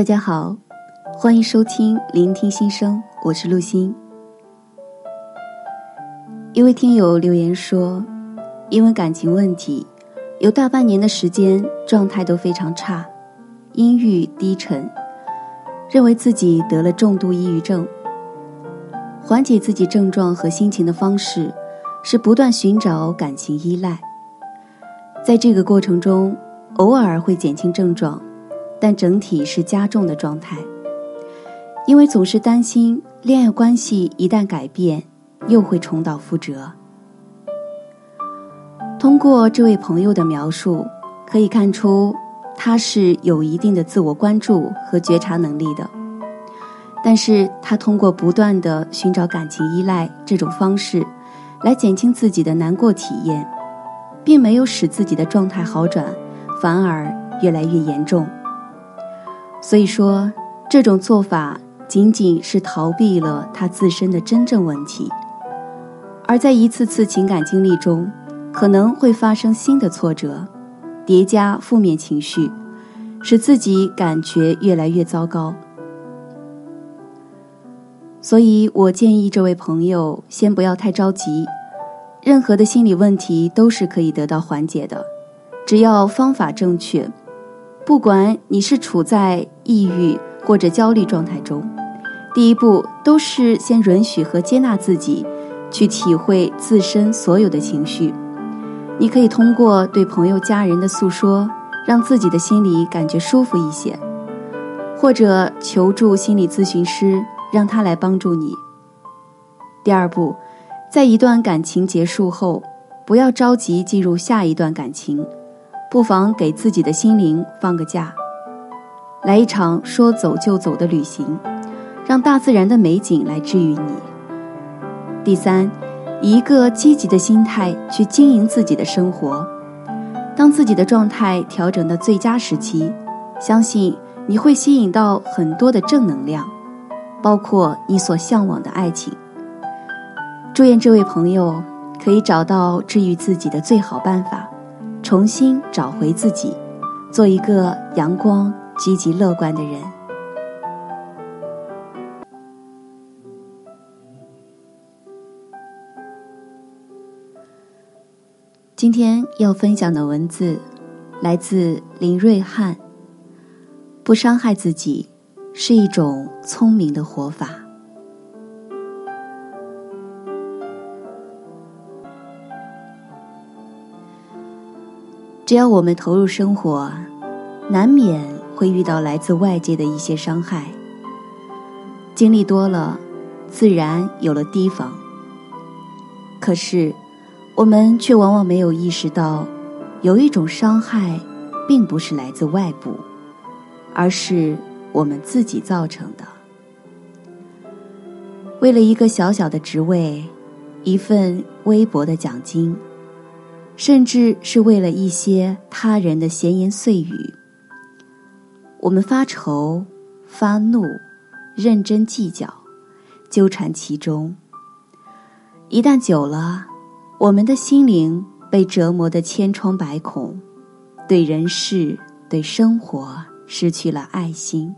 大家好，欢迎收听《聆听心声》，我是陆欣。一位听友留言说，因为感情问题，有大半年的时间状态都非常差，阴郁低沉，认为自己得了重度抑郁症。缓解自己症状和心情的方式是不断寻找感情依赖，在这个过程中，偶尔会减轻症状。但整体是加重的状态，因为总是担心恋爱关系一旦改变，又会重蹈覆辙。通过这位朋友的描述，可以看出他是有一定的自我关注和觉察能力的，但是他通过不断的寻找感情依赖这种方式，来减轻自己的难过体验，并没有使自己的状态好转，反而越来越严重。所以说，这种做法仅仅是逃避了他自身的真正问题，而在一次次情感经历中，可能会发生新的挫折，叠加负面情绪，使自己感觉越来越糟糕。所以我建议这位朋友先不要太着急，任何的心理问题都是可以得到缓解的，只要方法正确。不管你是处在抑郁或者焦虑状态中，第一步都是先允许和接纳自己，去体会自身所有的情绪。你可以通过对朋友、家人的诉说，让自己的心里感觉舒服一些，或者求助心理咨询师，让他来帮助你。第二步，在一段感情结束后，不要着急进入下一段感情。不妨给自己的心灵放个假，来一场说走就走的旅行，让大自然的美景来治愈你。第三，以一个积极的心态去经营自己的生活，当自己的状态调整到最佳时期，相信你会吸引到很多的正能量，包括你所向往的爱情。祝愿这位朋友可以找到治愈自己的最好办法。重新找回自己，做一个阳光、积极、乐观的人。今天要分享的文字来自林瑞汉。不伤害自己是一种聪明的活法。只要我们投入生活，难免会遇到来自外界的一些伤害。经历多了，自然有了提防。可是，我们却往往没有意识到，有一种伤害，并不是来自外部，而是我们自己造成的。为了一个小小的职位，一份微薄的奖金。甚至是为了一些他人的闲言碎语，我们发愁、发怒、认真计较、纠缠其中。一旦久了，我们的心灵被折磨得千疮百孔，对人世、对生活失去了爱心。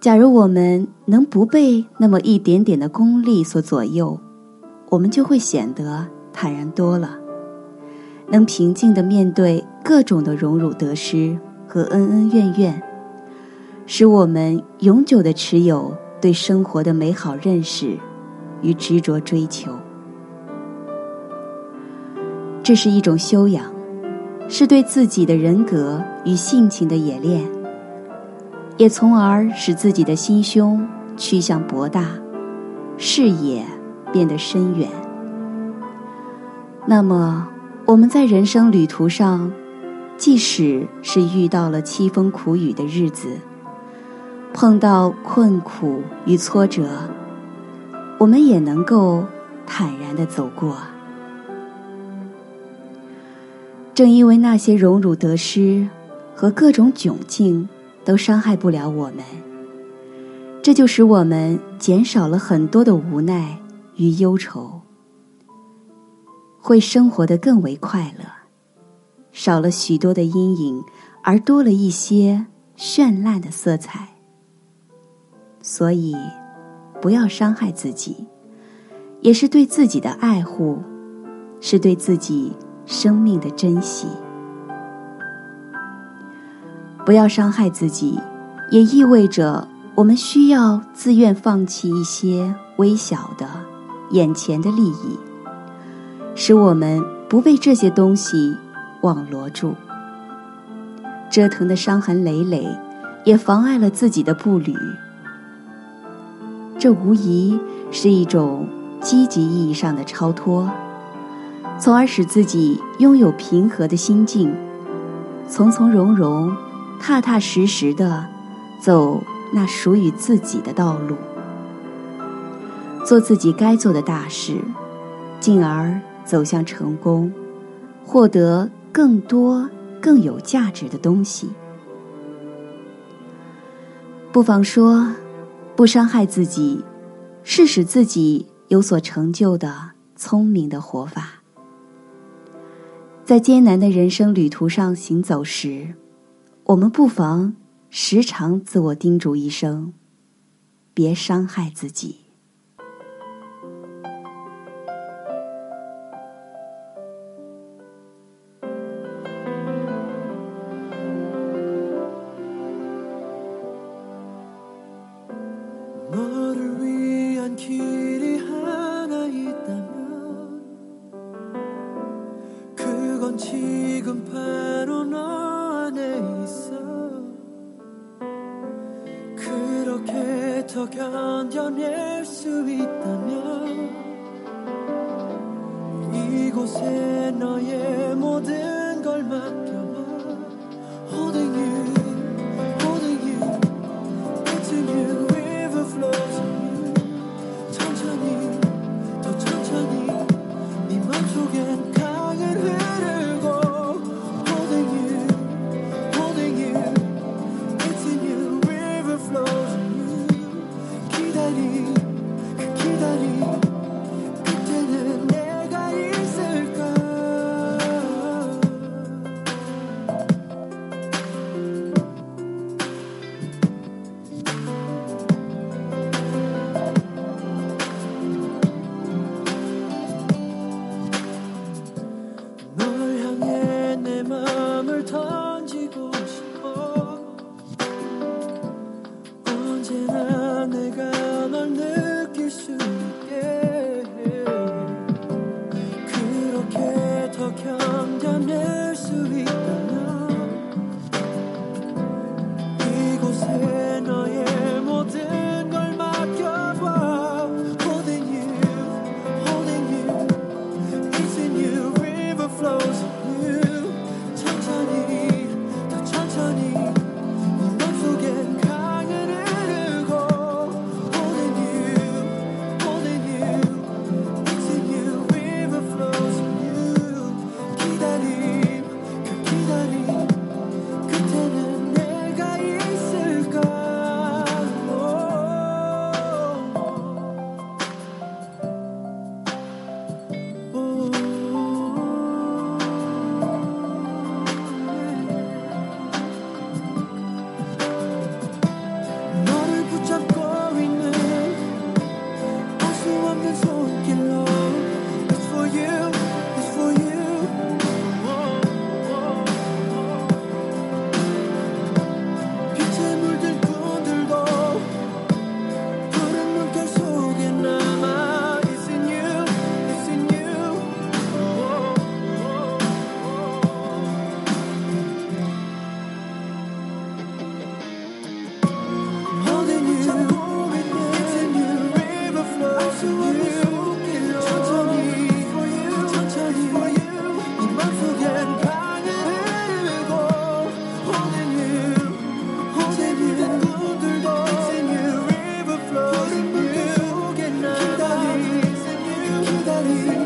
假如我们能不被那么一点点的功利所左右，我们就会显得。坦然多了，能平静的面对各种的荣辱得失和恩恩怨怨，使我们永久的持有对生活的美好认识与执着追求。这是一种修养，是对自己的人格与性情的演练，也从而使自己的心胸趋向博大，视野变得深远。那么，我们在人生旅途上，即使是遇到了凄风苦雨的日子，碰到困苦与挫折，我们也能够坦然的走过。正因为那些荣辱得失和各种窘境都伤害不了我们，这就使我们减少了很多的无奈与忧愁。会生活的更为快乐，少了许多的阴影，而多了一些绚烂的色彩。所以，不要伤害自己，也是对自己的爱护，是对自己生命的珍惜。不要伤害自己，也意味着我们需要自愿放弃一些微小的、眼前的利益，使我们不被这些东西网罗住，折腾的伤痕累累，也妨碍了自己的步履。这无疑是一种积极意义上的超脱，从而使自己拥有平和的心境，从从容容。踏踏实实的走那属于自己的道路，做自己该做的大事，进而走向成功，获得更多更有价值的东西。不妨说，不伤害自己，是使自己有所成就的聪明的活法。在艰难的人生旅途上行走时。我们不妨时常自我叮嘱一声：别伤害自己。 더 견뎌낼 수 있다면 이곳에 너의 모든 걸 맡겨봐 Holding you, holding you, into you time. Oh.